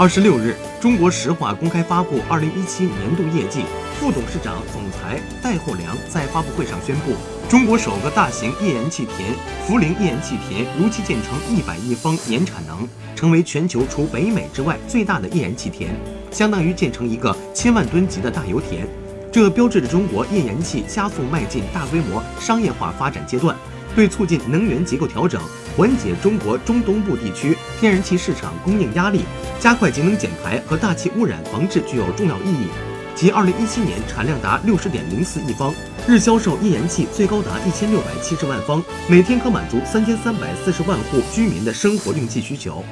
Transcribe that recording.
二十六日，中国石化公开发布二零一七年度业绩，副董事长、总裁戴厚良在发布会上宣布，中国首个大型页岩气田涪陵页岩气田如期建成一百亿方年产能，成为全球除北美之外最大的页岩气田，相当于建成一个千万吨级的大油田。这标志着中国页岩气加速迈进大规模商业化发展阶段。对促进能源结构调整、缓解中国中东部地区天然气市场供应压力、加快节能减排和大气污染防治具有重要意义。其二零一七年产量达六十点零四亿方，日销售页岩气最高达一千六百七十万方，每天可满足三千三百四十万户居民的生活用气需求。